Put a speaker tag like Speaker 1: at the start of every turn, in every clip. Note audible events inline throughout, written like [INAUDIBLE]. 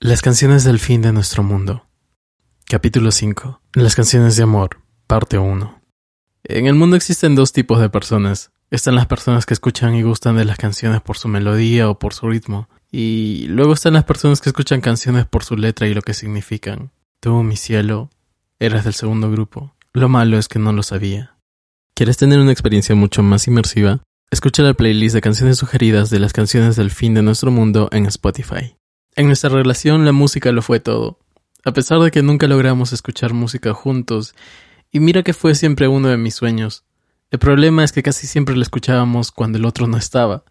Speaker 1: Las canciones del fin de nuestro mundo. Capítulo 5. Las canciones de amor. Parte 1. En el mundo existen dos tipos de personas. Están las personas que escuchan y gustan de las canciones por su melodía o por su ritmo. Y luego están las personas que escuchan canciones por su letra y lo que significan. Tú, mi cielo, eras del segundo grupo. Lo malo es que no lo sabía. ¿Quieres tener una experiencia mucho más inmersiva? Escucha la playlist de canciones sugeridas de las canciones del fin de nuestro mundo en Spotify. En nuestra relación la música lo fue todo. A pesar de que nunca logramos escuchar música juntos, y mira que fue siempre uno de mis sueños. El problema es que casi siempre la escuchábamos cuando el otro no estaba.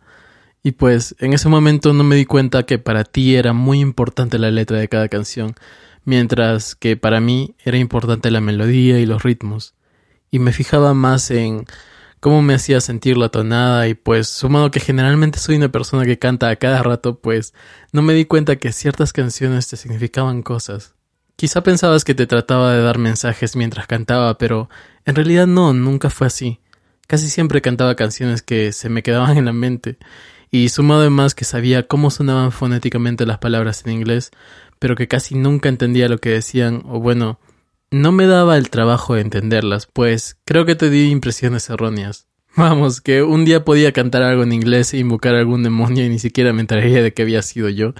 Speaker 1: Y pues en ese momento no me di cuenta que para ti era muy importante la letra de cada canción, mientras que para mí era importante la melodía y los ritmos. Y me fijaba más en cómo me hacía sentir la tonada y pues sumado que generalmente soy una persona que canta a cada rato, pues no me di cuenta que ciertas canciones te significaban cosas. Quizá pensabas que te trataba de dar mensajes mientras cantaba, pero en realidad no, nunca fue así. Casi siempre cantaba canciones que se me quedaban en la mente, y sumado además que sabía cómo sonaban fonéticamente las palabras en inglés, pero que casi nunca entendía lo que decían, o bueno, no me daba el trabajo de entenderlas, pues creo que te di impresiones erróneas. [LAUGHS] Vamos, que un día podía cantar algo en inglés e invocar a algún demonio y ni siquiera me enteraría de que había sido yo.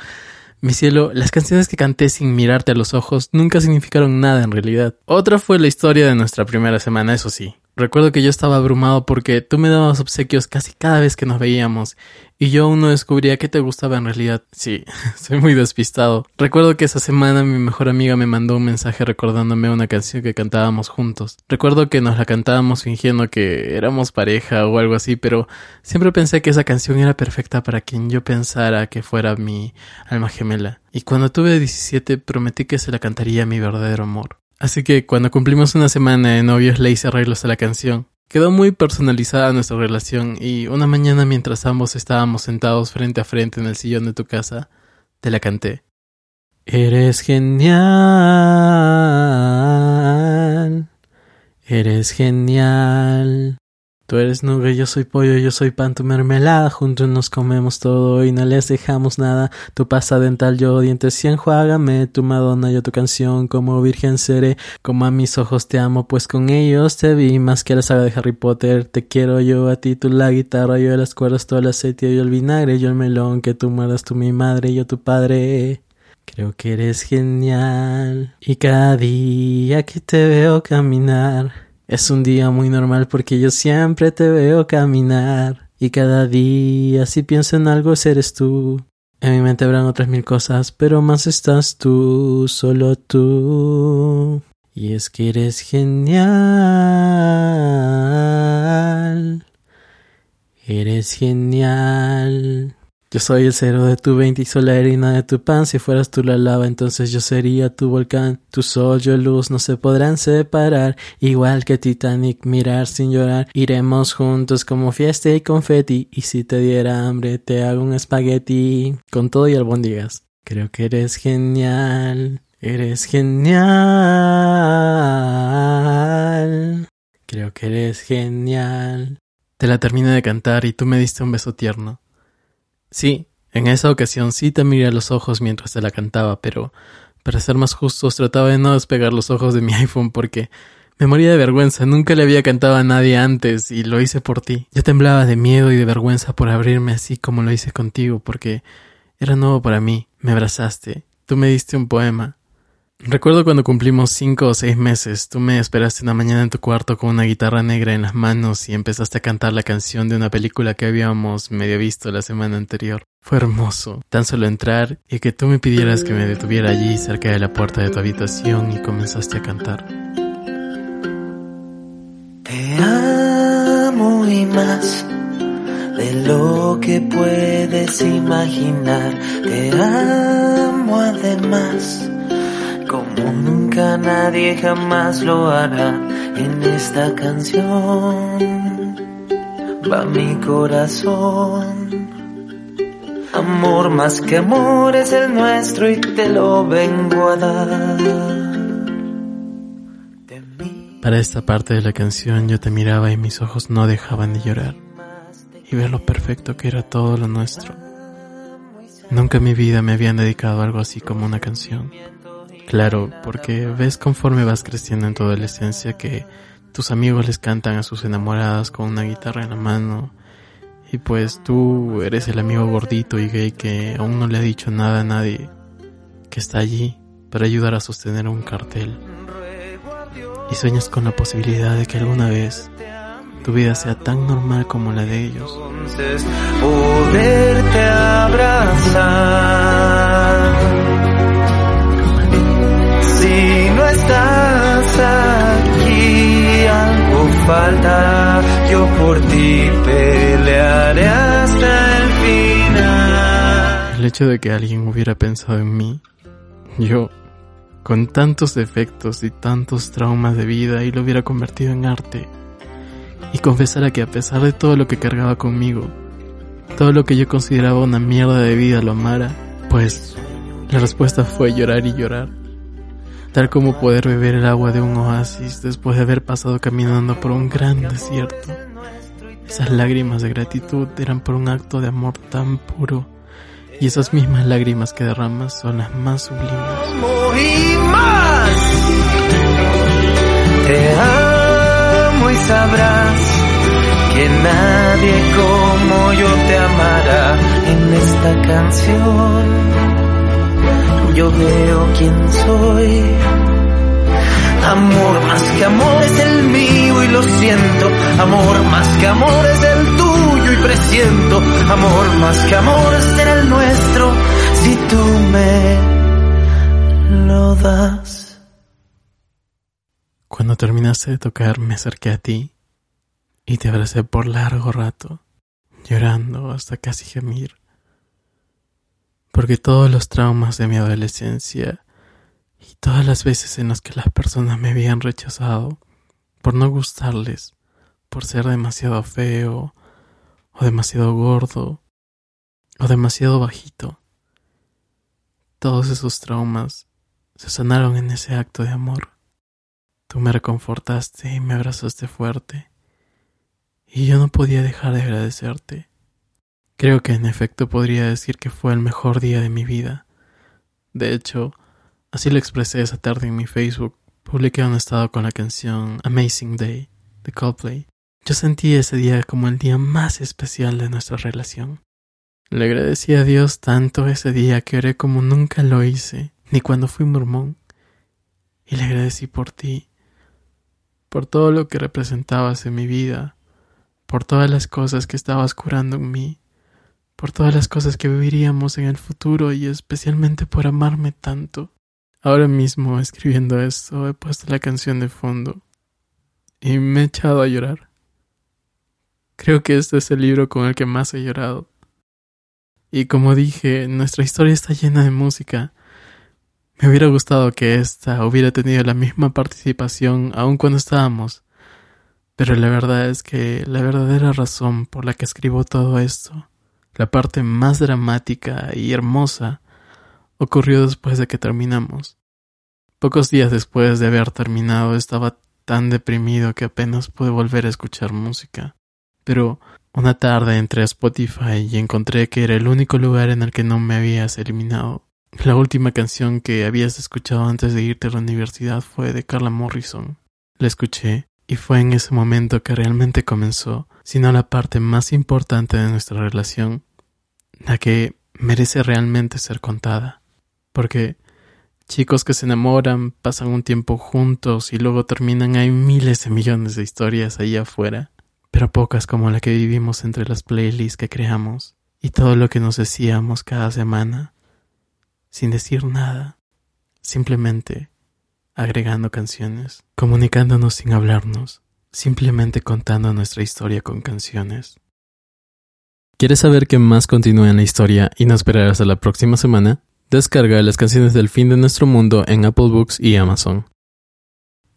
Speaker 1: Mi cielo, las canciones que canté sin mirarte a los ojos nunca significaron nada en realidad. Otra fue la historia de nuestra primera semana, eso sí. Recuerdo que yo estaba abrumado porque tú me dabas obsequios casi cada vez que nos veíamos y yo aún no descubría qué te gustaba en realidad. Sí, [LAUGHS] soy muy despistado. Recuerdo que esa semana mi mejor amiga me mandó un mensaje recordándome una canción que cantábamos juntos. Recuerdo que nos la cantábamos fingiendo que éramos pareja o algo así, pero siempre pensé que esa canción era perfecta para quien yo pensara que fuera mi alma gemela. Y cuando tuve 17 prometí que se la cantaría a mi verdadero amor. Así que cuando cumplimos una semana de novios le hice arreglos a la canción. Quedó muy personalizada nuestra relación y una mañana mientras ambos estábamos sentados frente a frente en el sillón de tu casa, te la canté. Eres genial. Eres genial. Tú eres nube, yo soy pollo, yo soy pan, tu mermelada, juntos nos comemos todo y no les dejamos nada. Tu pasta dental, yo dientes y enjuágame, tu Madonna, yo tu canción, como virgen seré, como a mis ojos te amo, pues con ellos te vi más que la saga de Harry Potter. Te quiero yo a ti, tú la guitarra, yo las cuerdas, todo el aceite, yo el vinagre, yo el melón, que tú muerdas, tú mi madre, yo tu padre. Creo que eres genial y cada día que te veo caminar es un día muy normal porque yo siempre te veo caminar y cada día si pienso en algo eres tú. En mi mente habrán otras mil cosas, pero más estás tú, solo tú. Y es que eres genial. Eres genial. Yo soy el cero de tu veinte y soy la harina de tu pan. Si fueras tú la lava, entonces yo sería tu volcán. Tu sol, yo luz, no se podrán separar. Igual que Titanic, mirar sin llorar. Iremos juntos como fiesta y confeti. Y si te diera hambre, te hago un espagueti. Con todo y albóndigas. Creo que eres genial. Eres genial. Creo que eres genial. Te la terminé de cantar y tú me diste un beso tierno. Sí, en esa ocasión sí te miré a los ojos mientras te la cantaba, pero para ser más justos trataba de no despegar los ojos de mi [LAUGHS] iPhone porque me moría de vergüenza, nunca le había cantado a nadie antes y lo hice por ti. Yo temblaba de miedo y de vergüenza por abrirme así como lo hice contigo porque era nuevo para mí, me abrazaste, tú me diste un poema, Recuerdo cuando cumplimos cinco o seis meses, tú me esperaste una mañana en tu cuarto con una guitarra negra en las manos y empezaste a cantar la canción de una película que habíamos medio visto la semana anterior. Fue hermoso, tan solo entrar y que tú me pidieras que me detuviera allí cerca de la puerta de tu habitación y comenzaste a cantar.
Speaker 2: Te amo y más de lo que puedes imaginar. Te amo además como nunca nadie jamás lo hará en esta canción. Va mi corazón. Amor más que amor es el nuestro y te lo vengo a dar.
Speaker 1: Para esta parte de la canción yo te miraba y mis ojos no dejaban de llorar y ver lo perfecto que era todo lo nuestro. Nunca en mi vida me habían dedicado algo así como una canción. Claro, porque ves conforme vas creciendo en tu adolescencia que tus amigos les cantan a sus enamoradas con una guitarra en la mano y pues tú eres el amigo gordito y gay que aún no le ha dicho nada a nadie, que está allí para ayudar a sostener un cartel. Y sueñas con la posibilidad de que alguna vez tu vida sea tan normal como la de ellos.
Speaker 2: Yo por ti pelearé hasta el final.
Speaker 1: El hecho de que alguien hubiera pensado en mí, yo, con tantos defectos y tantos traumas de vida, y lo hubiera convertido en arte y confesara que a pesar de todo lo que cargaba conmigo, todo lo que yo consideraba una mierda de vida lo amara, pues la respuesta fue llorar y llorar, tal como poder beber el agua de un oasis después de haber pasado caminando por un gran desierto. Esas lágrimas de gratitud eran por un acto de amor tan puro y esas mismas lágrimas que derramas son las más sublimes.
Speaker 2: sabrás que nadie como yo te amará en esta canción. Yo veo quién soy. Amor más que amor es el mío y lo siento. Amor más que amor es el tuyo y presiento. Amor más que amor será el nuestro si tú me lo das.
Speaker 1: Cuando terminaste de tocar me acerqué a ti y te abracé por largo rato, llorando hasta casi gemir, porque todos los traumas de mi adolescencia y todas las veces en las que las personas me habían rechazado por no gustarles, por ser demasiado feo o demasiado gordo o demasiado bajito, todos esos traumas se sanaron en ese acto de amor. Tú me reconfortaste y me abrazaste fuerte, y yo no podía dejar de agradecerte. Creo que en efecto podría decir que fue el mejor día de mi vida. De hecho, así lo expresé esa tarde en mi Facebook. Publiqué un estado con la canción Amazing Day de Coldplay. Yo sentí ese día como el día más especial de nuestra relación. Le agradecí a Dios tanto ese día que oré como nunca lo hice, ni cuando fui mormón. Y le agradecí por ti, por todo lo que representabas en mi vida, por todas las cosas que estabas curando en mí, por todas las cosas que viviríamos en el futuro y especialmente por amarme tanto. Ahora mismo, escribiendo esto, he puesto la canción de fondo y me he echado a llorar. Creo que este es el libro con el que más he llorado. Y como dije, nuestra historia está llena de música, me hubiera gustado que ésta hubiera tenido la misma participación aun cuando estábamos, pero la verdad es que la verdadera razón por la que escribo todo esto, la parte más dramática y hermosa, ocurrió después de que terminamos. Pocos días después de haber terminado estaba tan deprimido que apenas pude volver a escuchar música. Pero una tarde entré a Spotify y encontré que era el único lugar en el que no me habías eliminado. La última canción que habías escuchado antes de irte a la universidad fue de Carla Morrison. La escuché y fue en ese momento que realmente comenzó, sino la parte más importante de nuestra relación, la que merece realmente ser contada. Porque chicos que se enamoran, pasan un tiempo juntos y luego terminan, hay miles de millones de historias allá afuera, pero pocas como la que vivimos entre las playlists que creamos y todo lo que nos decíamos cada semana sin decir nada, simplemente agregando canciones, comunicándonos sin hablarnos, simplemente contando nuestra historia con canciones. ¿Quieres saber qué más continúa en la historia y no esperar hasta la próxima semana? Descarga las canciones del fin de nuestro mundo en Apple Books y Amazon.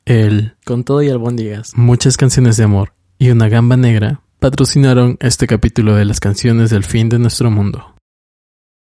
Speaker 1: El Con todo y albóndigas, muchas canciones de amor y una gamba negra patrocinaron este capítulo de las canciones del fin de nuestro mundo.